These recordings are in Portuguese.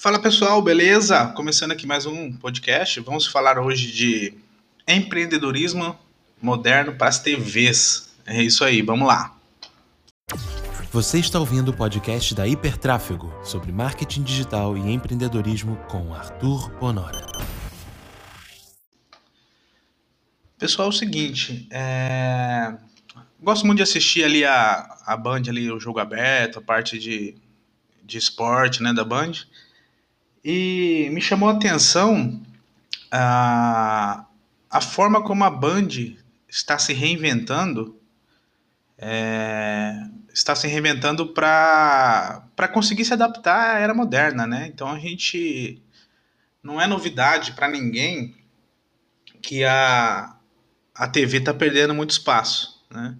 Fala pessoal, beleza? Começando aqui mais um podcast. Vamos falar hoje de empreendedorismo moderno para as TVs. É isso aí, vamos lá. Você está ouvindo o podcast da Hipertráfego sobre marketing digital e empreendedorismo com Arthur Bonora. Pessoal, é o seguinte, é... gosto muito de assistir ali a, a Band, ali, o jogo aberto, a parte de, de esporte né, da Band. E me chamou a atenção a, a forma como a Band está se reinventando, é, está se reinventando para conseguir se adaptar à era moderna, né? Então a gente não é novidade para ninguém que a, a TV está perdendo muito espaço, né?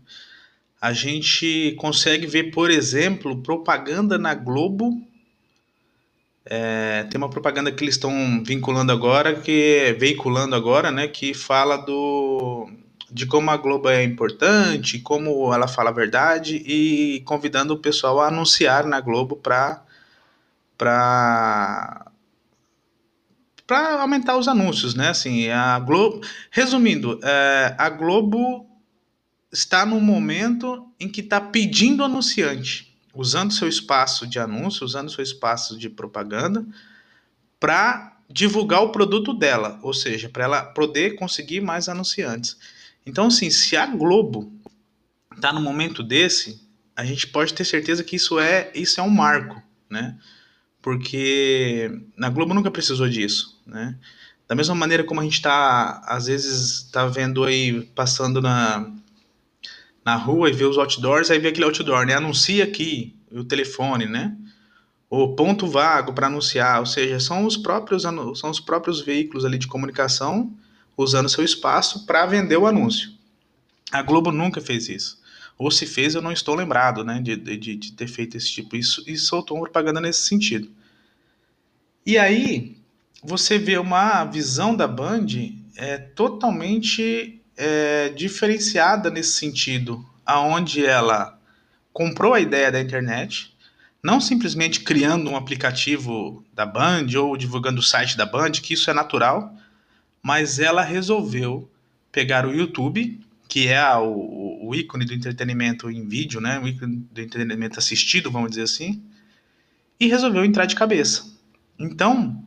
A gente consegue ver, por exemplo, propaganda na Globo é, tem uma propaganda que eles estão vinculando agora, que veiculando agora, né, que fala do de como a Globo é importante, como ela fala a verdade e convidando o pessoal a anunciar na Globo para para para aumentar os anúncios, né? Assim, a Globo, resumindo, é, a Globo está no momento em que está pedindo anunciante usando seu espaço de anúncio, usando seu espaço de propaganda para divulgar o produto dela, ou seja, para ela poder conseguir mais anunciantes. Então, assim, se a Globo está no momento desse, a gente pode ter certeza que isso é isso é um marco, né? Porque na Globo nunca precisou disso, né? Da mesma maneira como a gente está, às vezes, está vendo aí, passando na, na rua e vê os outdoors, aí vê aquele outdoor, né? Anuncia aqui o telefone, né? O ponto vago para anunciar, ou seja, são os próprios são os próprios veículos ali de comunicação usando seu espaço para vender o anúncio. A Globo nunca fez isso. Ou se fez, eu não estou lembrado, né, de, de, de ter feito esse tipo isso e soltou uma propaganda nesse sentido. E aí você vê uma visão da Band é totalmente é, diferenciada nesse sentido, aonde ela comprou a ideia da internet, não simplesmente criando um aplicativo da Band ou divulgando o site da Band, que isso é natural, mas ela resolveu pegar o YouTube, que é a, o, o, ícone do entretenimento em vídeo, né, o ícone do entretenimento assistido, vamos dizer assim, e resolveu entrar de cabeça. Então,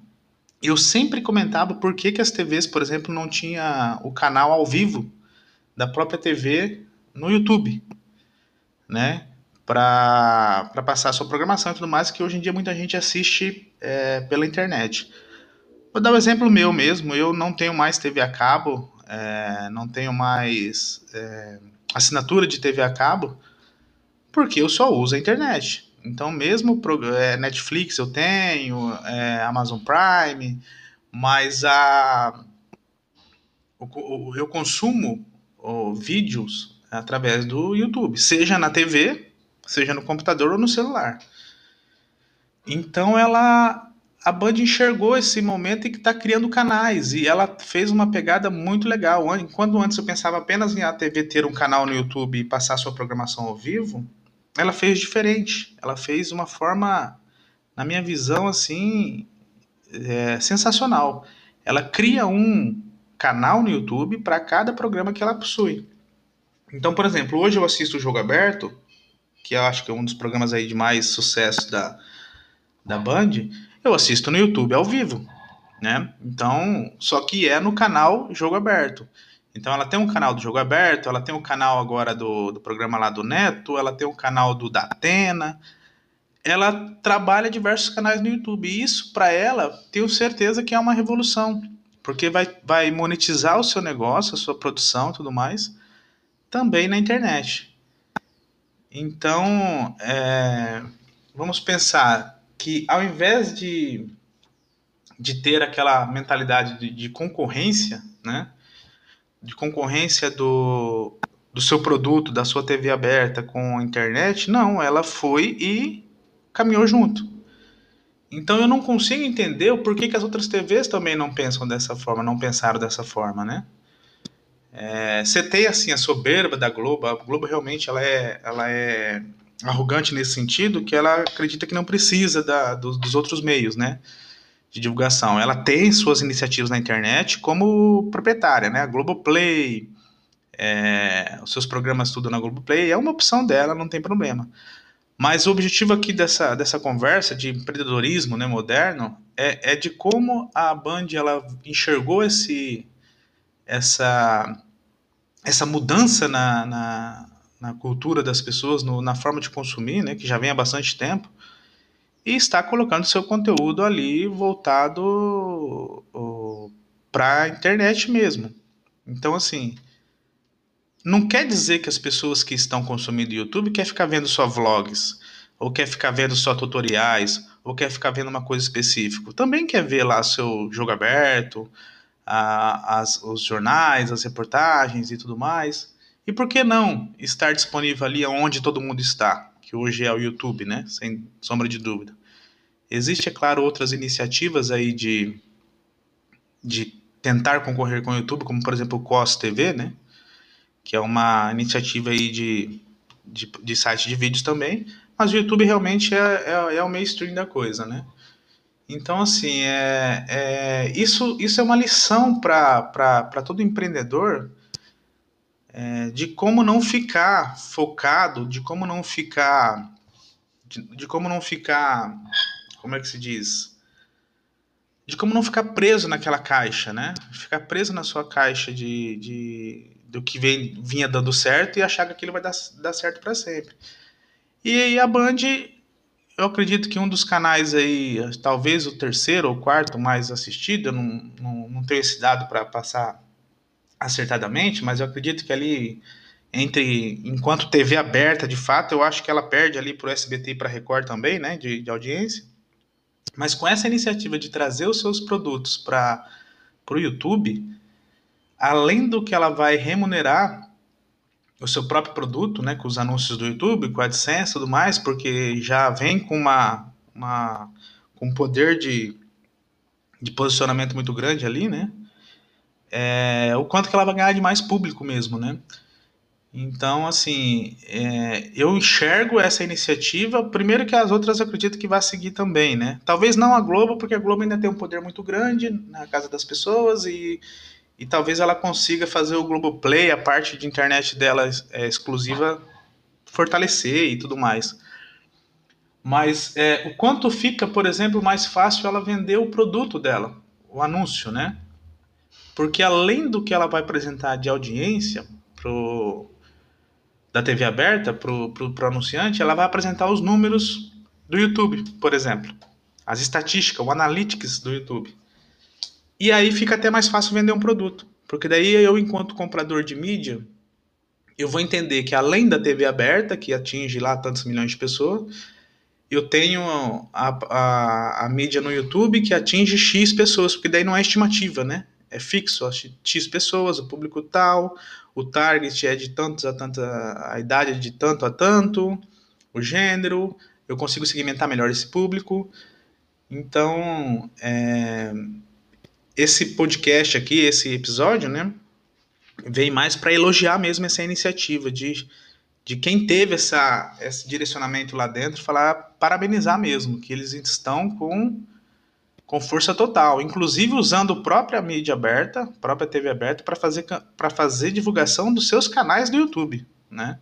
eu sempre comentava por que, que as TVs, por exemplo, não tinha o canal ao vivo da própria TV no YouTube, né? Para passar a sua programação e tudo mais, que hoje em dia muita gente assiste é, pela internet. Vou dar um exemplo meu mesmo, eu não tenho mais TV a cabo, é, não tenho mais é, assinatura de TV a cabo, porque eu só uso a internet. Então, mesmo é, Netflix eu tenho, é, Amazon Prime, mas a, o, o, eu consumo o, vídeos através do YouTube, seja na TV, seja no computador ou no celular. Então, ela a Band enxergou esse momento e que está criando canais e ela fez uma pegada muito legal. Enquanto antes eu pensava apenas em a TV ter um canal no YouTube e passar sua programação ao vivo, ela fez diferente. Ela fez uma forma, na minha visão, assim, é, sensacional. Ela cria um canal no YouTube para cada programa que ela possui. Então, por exemplo, hoje eu assisto o Jogo Aberto, que eu acho que é um dos programas aí de mais sucesso da, da Band, eu assisto no YouTube ao vivo, né? Então, só que é no canal Jogo Aberto. Então ela tem um canal do Jogo Aberto, ela tem um canal agora do, do programa lá do Neto, ela tem um canal do Datena. Ela trabalha diversos canais no YouTube. E isso, para ela, tenho certeza que é uma revolução. Porque vai, vai monetizar o seu negócio, a sua produção e tudo mais, também na internet. Então, é, vamos pensar que ao invés de, de ter aquela mentalidade de, de concorrência, né? De concorrência do, do seu produto, da sua TV aberta com a internet, não, ela foi e caminhou junto. Então eu não consigo entender o porquê que as outras TVs também não pensam dessa forma, não pensaram dessa forma, né? É, você tem assim a soberba da Globo, a Globo realmente ela é, ela é arrogante nesse sentido que ela acredita que não precisa da, dos, dos outros meios, né? De divulgação. Ela tem suas iniciativas na internet como proprietária, né? A Globoplay, é, os seus programas tudo na Globoplay, é uma opção dela, não tem problema. Mas o objetivo aqui dessa, dessa conversa de empreendedorismo né, moderno é, é de como a Band ela enxergou esse, essa, essa mudança na, na, na cultura das pessoas, no, na forma de consumir, né, que já vem há bastante tempo, e está colocando seu conteúdo ali voltado para a internet mesmo. Então, assim, não quer dizer que as pessoas que estão consumindo YouTube quer ficar vendo só vlogs, ou quer ficar vendo só tutoriais, ou quer ficar vendo uma coisa específica. Também quer ver lá seu jogo aberto, a, as, os jornais, as reportagens e tudo mais. E por que não estar disponível ali onde todo mundo está, que hoje é o YouTube, né? Sem sombra de dúvida. Existe, é claro, outras iniciativas aí de, de tentar concorrer com o YouTube, como por exemplo o COS TV, né? que é uma iniciativa aí de, de, de site de vídeos também, mas o YouTube realmente é, é, é o mainstream da coisa, né? Então, assim, é, é, isso, isso é uma lição para todo empreendedor é, de como não ficar focado, de como não ficar. De, de, como não ficar. Como é que se diz? De como não ficar preso naquela caixa, né? Ficar preso na sua caixa de, de, do que vem, vinha dando certo e achar que aquilo vai dar, dar certo para sempre. E, e a Band, eu acredito que um dos canais aí, talvez o terceiro ou quarto mais assistido, eu não, não, não tenho esse dado para passar acertadamente, mas eu acredito que ali entre enquanto TV aberta de fato, eu acho que ela perde ali para o SBT e para Record também, né, de, de audiência. Mas com essa iniciativa de trazer os seus produtos para o YouTube, além do que ela vai remunerar o seu próprio produto, né, com os anúncios do YouTube, com a AdSense e tudo mais, porque já vem com uma, uma com um poder de, de posicionamento muito grande ali, né? É, o quanto que ela vai ganhar de mais público mesmo, né? Então, assim, é, eu enxergo essa iniciativa, primeiro que as outras acredito que vai seguir também, né? Talvez não a Globo, porque a Globo ainda tem um poder muito grande na casa das pessoas e e talvez ela consiga fazer o Globoplay, a parte de internet dela é, exclusiva, fortalecer e tudo mais. Mas é, o quanto fica, por exemplo, mais fácil ela vender o produto dela, o anúncio, né? Porque além do que ela vai apresentar de audiência pro, da TV aberta para o anunciante, ela vai apresentar os números do YouTube, por exemplo. As estatísticas, o analytics do YouTube. E aí fica até mais fácil vender um produto. Porque daí eu, enquanto comprador de mídia, eu vou entender que além da TV aberta, que atinge lá tantos milhões de pessoas, eu tenho a, a, a mídia no YouTube que atinge X pessoas, porque daí não é estimativa, né? É fixo, X pessoas, o público tal, o target é de tantos a tanta, a idade é de tanto a tanto, o gênero, eu consigo segmentar melhor esse público. Então, é, esse podcast aqui, esse episódio, né, vem mais para elogiar mesmo essa iniciativa de, de quem teve essa, esse direcionamento lá dentro, falar parabenizar mesmo, que eles estão com, com força total, inclusive usando a própria mídia aberta, própria TV aberta, para fazer, fazer divulgação dos seus canais do YouTube, né?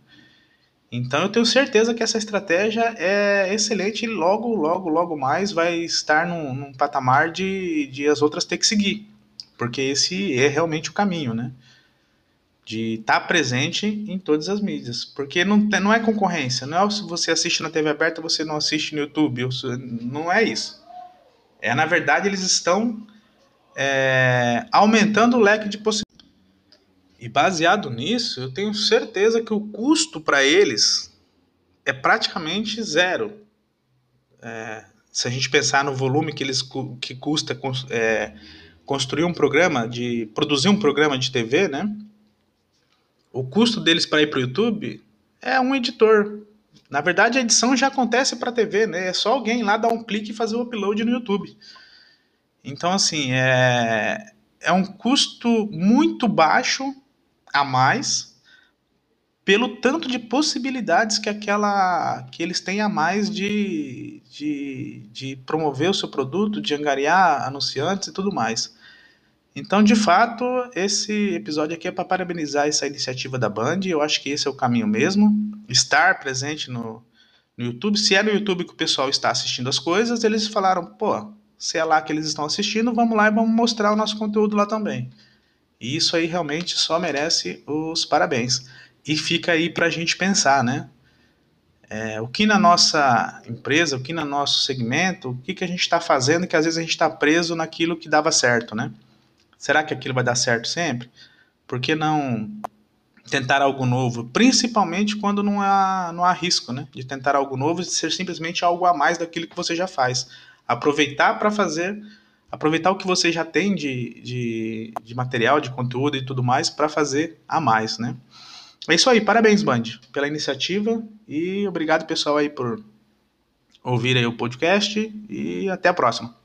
Então eu tenho certeza que essa estratégia é excelente e logo, logo, logo mais vai estar num, num patamar de, de as outras ter que seguir. Porque esse é realmente o caminho, né? De estar tá presente em todas as mídias. Porque não, não é concorrência. Não é se você assiste na TV aberta, você não assiste no YouTube. Não é isso. É, na verdade, eles estão é, aumentando o leque de possibilidades e baseado nisso, eu tenho certeza que o custo para eles é praticamente zero. É, se a gente pensar no volume que eles que custa é, construir um programa de produzir um programa de TV, né? O custo deles para ir para o YouTube é um editor. Na verdade, a edição já acontece para a TV, né? É só alguém lá dar um clique e fazer o upload no YouTube. Então, assim, é, é um custo muito baixo a mais pelo tanto de possibilidades que aquela que eles têm a mais de, de, de promover o seu produto, de angariar anunciantes e tudo mais. Então, de fato, esse episódio aqui é para parabenizar essa iniciativa da Band. Eu acho que esse é o caminho mesmo. Estar presente no, no YouTube. Se é no YouTube que o pessoal está assistindo as coisas, eles falaram: pô, se é lá que eles estão assistindo, vamos lá e vamos mostrar o nosso conteúdo lá também. E isso aí realmente só merece os parabéns. E fica aí para a gente pensar, né? É, o que na nossa empresa, o que no nosso segmento, o que, que a gente está fazendo que às vezes a gente está preso naquilo que dava certo, né? Será que aquilo vai dar certo sempre? Por que não tentar algo novo? Principalmente quando não há, não há risco, né? De tentar algo novo e ser simplesmente algo a mais daquilo que você já faz. Aproveitar para fazer, aproveitar o que você já tem de, de, de material, de conteúdo e tudo mais para fazer a mais, né? É isso aí, parabéns, Band, pela iniciativa e obrigado, pessoal, aí por ouvir aí o podcast e até a próxima.